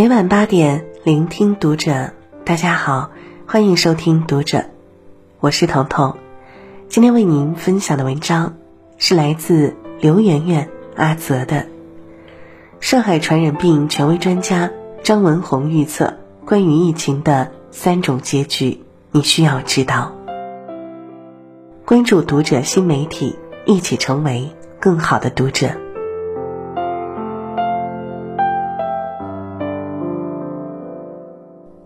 每晚八点，聆听读者。大家好，欢迎收听读者，我是彤。彤。今天为您分享的文章是来自刘媛媛、阿泽的。上海传染病权威专家张文宏预测关于疫情的三种结局，你需要知道。关注读者。新媒体，一起成为更好的读者。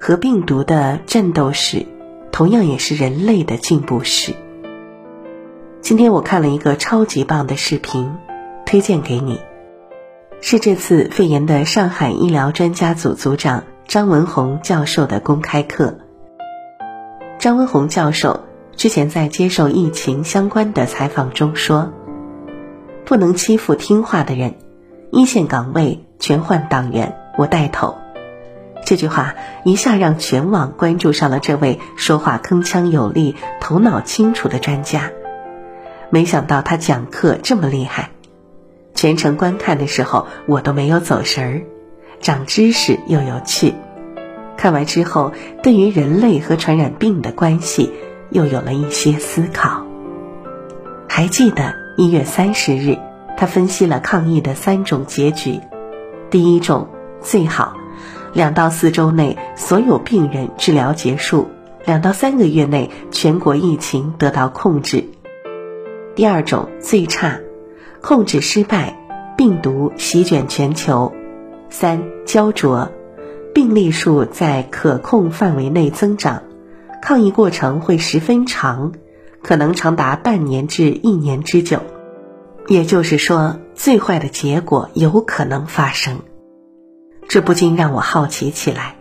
和病毒的战斗史，同样也是人类的进步史。今天我看了一个超级棒的视频，推荐给你，是这次肺炎的上海医疗专家组组长张文宏教授的公开课。张文宏教授之前在接受疫情相关的采访中说：“不能欺负听话的人，一线岗位全换党员，我带头。”这句话一下让全网关注上了这位说话铿锵有力、头脑清楚的专家。没想到他讲课这么厉害，全程观看的时候我都没有走神儿，长知识又有趣。看完之后，对于人类和传染病的关系又有了一些思考。还记得一月三十日，他分析了抗疫的三种结局：第一种，最好。两到四周内，所有病人治疗结束；两到三个月内，全国疫情得到控制。第二种最差，控制失败，病毒席卷全球。三焦灼，病例数在可控范围内增长，抗疫过程会十分长，可能长达半年至一年之久。也就是说，最坏的结果有可能发生。这不禁让我好奇起来：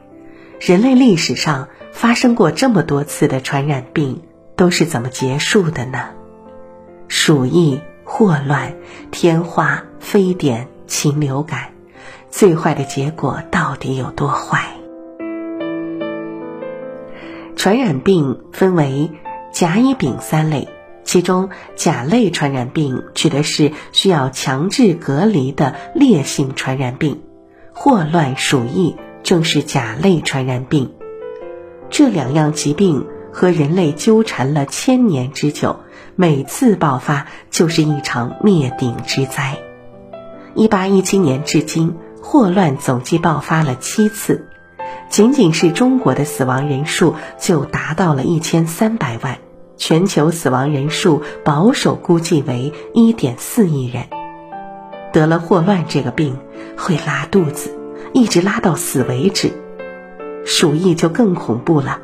人类历史上发生过这么多次的传染病，都是怎么结束的呢？鼠疫、霍乱、天花、非典、禽流感，最坏的结果到底有多坏？传染病分为甲、乙、丙三类，其中甲类传染病指的是需要强制隔离的烈性传染病。霍乱、鼠疫正是甲类传染病，这两样疾病和人类纠缠了千年之久，每次爆发就是一场灭顶之灾。一八一七年至今，霍乱总计爆发了七次，仅仅是中国的死亡人数就达到了一千三百万，全球死亡人数保守估计为一点四亿人。得了霍乱这个病会拉肚子，一直拉到死为止。鼠疫就更恐怖了，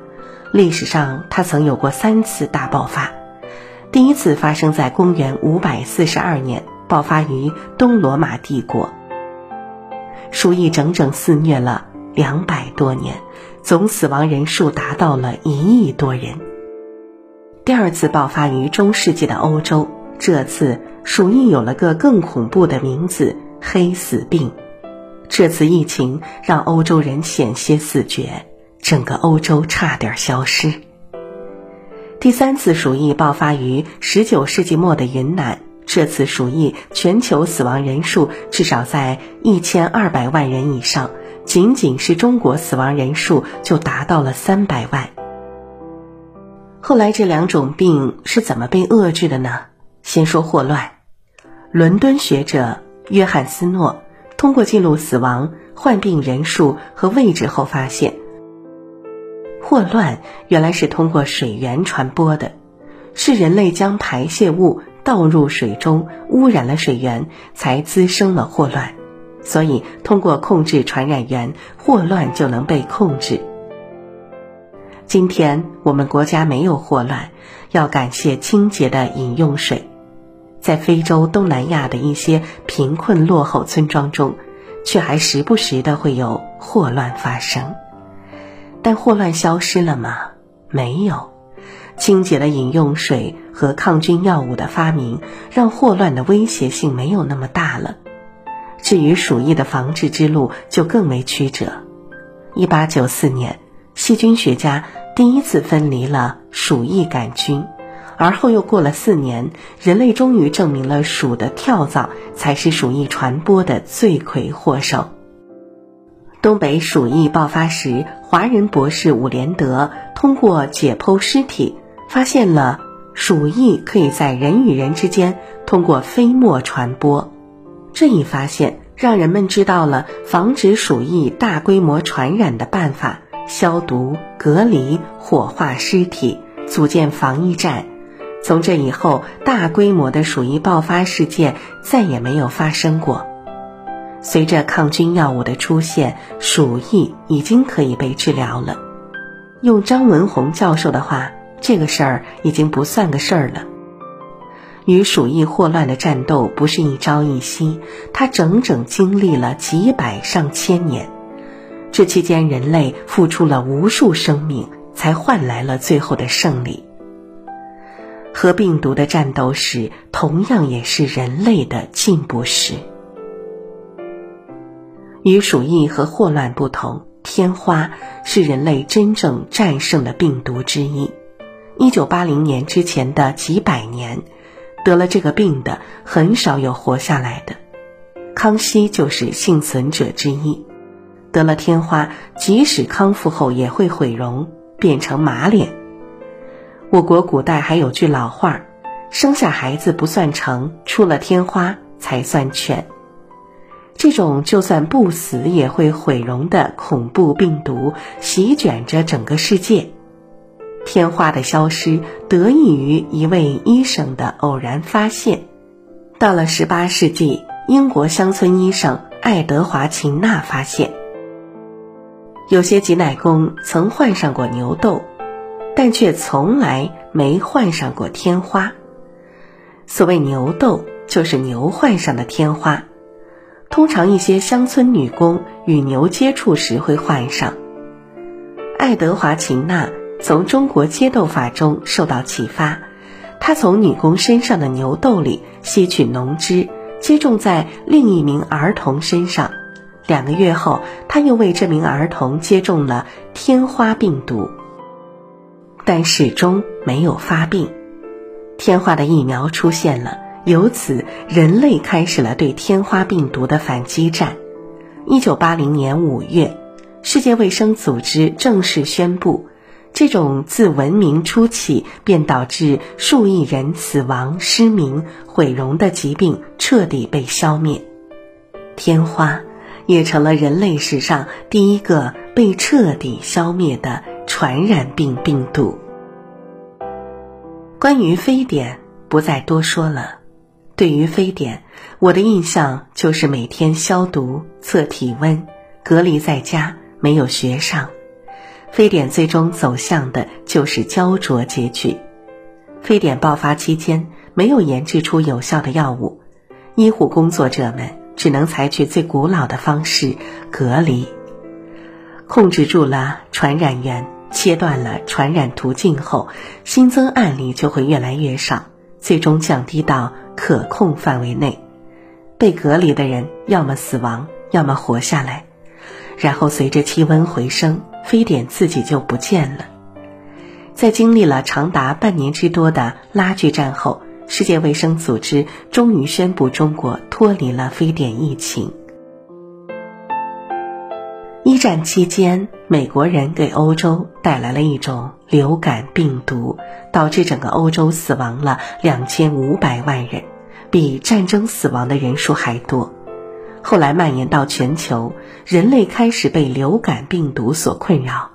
历史上它曾有过三次大爆发。第一次发生在公元五百四十二年，爆发于东罗马帝国。鼠疫整整肆虐了两百多年，总死亡人数达到了一亿多人。第二次爆发于中世纪的欧洲，这次。鼠疫有了个更恐怖的名字——黑死病。这次疫情让欧洲人险些死绝，整个欧洲差点消失。第三次鼠疫爆发于十九世纪末的云南，这次鼠疫全球死亡人数至少在一千二百万人以上，仅仅是中国死亡人数就达到了三百万。后来这两种病是怎么被遏制的呢？先说霍乱。伦敦学者约翰斯诺通过记录死亡、患病人数和位置后发现，霍乱原来是通过水源传播的，是人类将排泄物倒入水中，污染了水源，才滋生了霍乱。所以，通过控制传染源，霍乱就能被控制。今天我们国家没有霍乱，要感谢清洁的饮用水。在非洲、东南亚的一些贫困落后村庄中，却还时不时的会有霍乱发生。但霍乱消失了吗？没有。清洁的饮用水和抗菌药物的发明，让霍乱的威胁性没有那么大了。至于鼠疫的防治之路，就更为曲折。一八九四年，细菌学家第一次分离了鼠疫杆菌。而后又过了四年，人类终于证明了鼠的跳蚤才是鼠疫传播的罪魁祸首。东北鼠疫爆发时，华人博士伍连德通过解剖尸体，发现了鼠疫可以在人与人之间通过飞沫传播。这一发现让人们知道了防止鼠疫大规模传染的办法：消毒、隔离、火化尸体，组建防疫站。从这以后，大规模的鼠疫爆发事件再也没有发生过。随着抗菌药物的出现，鼠疫已经可以被治疗了。用张文宏教授的话，这个事儿已经不算个事儿了。与鼠疫霍乱的战斗不是一朝一夕，它整整经历了几百上千年。这期间，人类付出了无数生命，才换来了最后的胜利。和病毒的战斗史，同样也是人类的进步史。与鼠疫和霍乱不同，天花是人类真正战胜的病毒之一。一九八零年之前的几百年，得了这个病的很少有活下来的。康熙就是幸存者之一。得了天花，即使康复后也会毁容，变成马脸。我国古代还有句老话：“生下孩子不算成，出了天花才算全。”这种就算不死也会毁容的恐怖病毒席卷着整个世界。天花的消失得益于一位医生的偶然发现。到了十八世纪，英国乡村医生爱德华·琴纳发现，有些挤奶工曾患上过牛痘，但却从来没患上过天花。所谓牛痘，就是牛患上的天花。通常一些乡村女工与牛接触时会患上。爱德华·琴纳从中国接斗法中受到启发，他从女工身上的牛痘里吸取脓汁，接种在另一名儿童身上。两个月后，他又为这名儿童接种了天花病毒，但始终没有发病。天花的疫苗出现了。由此，人类开始了对天花病毒的反击战。一九八零年五月，世界卫生组织正式宣布，这种自文明初期便导致数亿人死亡、失明、毁容的疾病彻底被消灭。天花也成了人类史上第一个被彻底消灭的传染病病毒。关于非典，不再多说了。对于非典，我的印象就是每天消毒、测体温、隔离在家，没有学上。非典最终走向的就是焦灼结局。非典爆发期间，没有研制出有效的药物，医护工作者们只能采取最古老的方式——隔离。控制住了传染源，切断了传染途径后，新增案例就会越来越少，最终降低到。可控范围内，被隔离的人要么死亡，要么活下来。然后随着气温回升，非典自己就不见了。在经历了长达半年之多的拉锯战后，世界卫生组织终于宣布中国脱离了非典疫情。战期间，美国人给欧洲带来了一种流感病毒，导致整个欧洲死亡了两千五百万人。比战争死亡的人数还多，后来蔓延到全球，人类开始被流感病毒所困扰。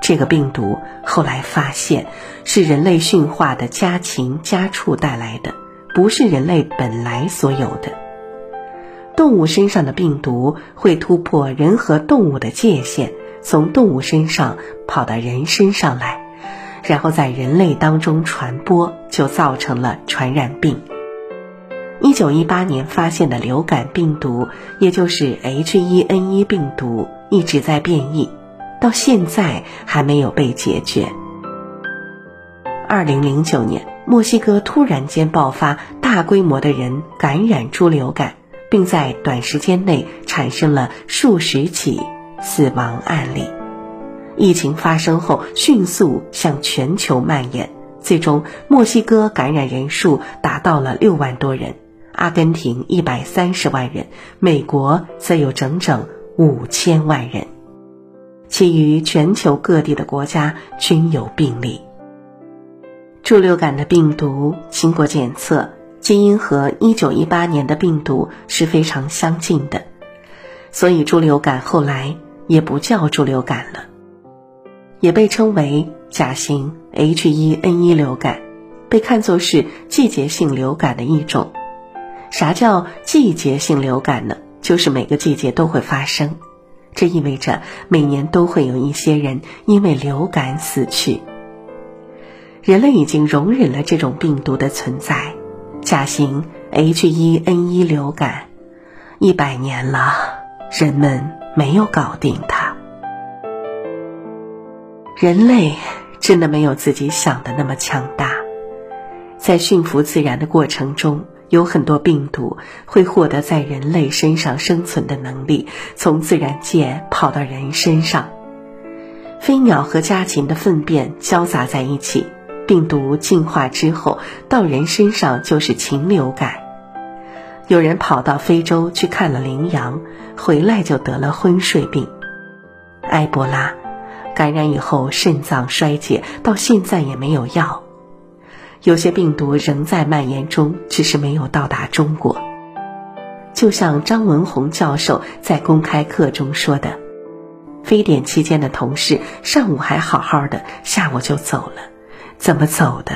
这个病毒后来发现是人类驯化的家禽家畜带来的，不是人类本来所有的。动物身上的病毒会突破人和动物的界限，从动物身上跑到人身上来，然后在人类当中传播，就造成了传染病。一九一八年发现的流感病毒，也就是 H1N1 病毒，一直在变异，到现在还没有被解决。二零零九年，墨西哥突然间爆发大规模的人感染猪流感，并在短时间内产生了数十起死亡案例。疫情发生后，迅速向全球蔓延，最终墨西哥感染人数达到了六万多人。阿根廷一百三十万人，美国则有整整五千万人，其余全球各地的国家均有病例。猪流感的病毒经过检测，基因和1918年的病毒是非常相近的，所以猪流感后来也不叫猪流感了，也被称为甲型 H1N1 流感，被看作是季节性流感的一种。啥叫季节性流感呢？就是每个季节都会发生，这意味着每年都会有一些人因为流感死去。人类已经容忍了这种病毒的存在，甲型 H1N1 流感，一百年了，人们没有搞定它。人类真的没有自己想的那么强大，在驯服自然的过程中，有很多病毒会获得在人类身上生存的能力，从自然界跑到人身上。飞鸟和家禽的粪便交杂在一起。病毒进化之后，到人身上就是禽流感。有人跑到非洲去看了羚羊，回来就得了昏睡病。埃博拉感染以后肾脏衰竭，到现在也没有药。有些病毒仍在蔓延中，只是没有到达中国。就像张文宏教授在公开课中说的：“非典期间的同事上午还好好的，下午就走了。”怎么走的，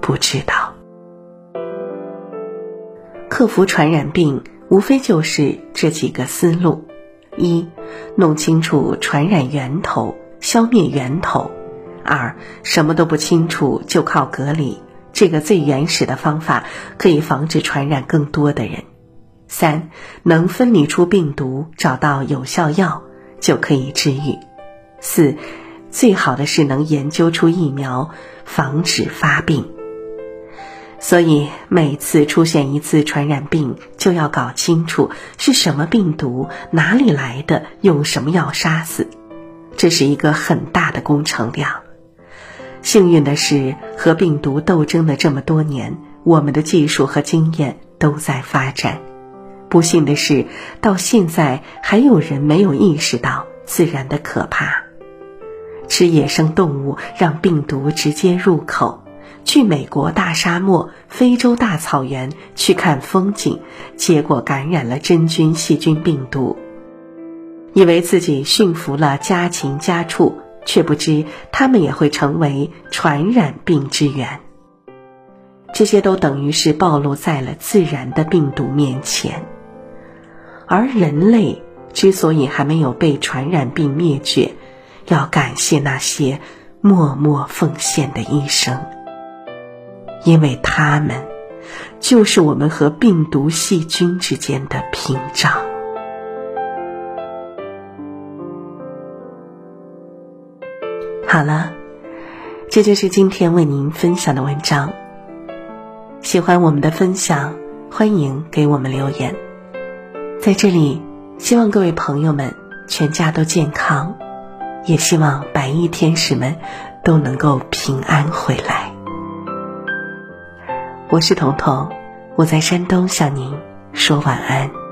不知道。克服传染病无非就是这几个思路：一、弄清楚传染源头，消灭源头；二、什么都不清楚就靠隔离，这个最原始的方法可以防止传染更多的人；三、能分离出病毒，找到有效药，就可以治愈；四。最好的是能研究出疫苗，防止发病。所以每次出现一次传染病，就要搞清楚是什么病毒、哪里来的、用什么药杀死，这是一个很大的工程量。幸运的是，和病毒斗争的这么多年，我们的技术和经验都在发展。不幸的是，到现在还有人没有意识到自然的可怕。吃野生动物，让病毒直接入口；去美国大沙漠、非洲大草原去看风景，结果感染了真菌、细菌、病毒。以为自己驯服了家禽家畜，却不知它们也会成为传染病之源。这些都等于是暴露在了自然的病毒面前。而人类之所以还没有被传染病灭绝，要感谢那些默默奉献的医生，因为他们就是我们和病毒细菌之间的屏障。好了，这就是今天为您分享的文章。喜欢我们的分享，欢迎给我们留言。在这里，希望各位朋友们全家都健康。也希望白衣天使们都能够平安回来。我是彤彤，我在山东向您说晚安。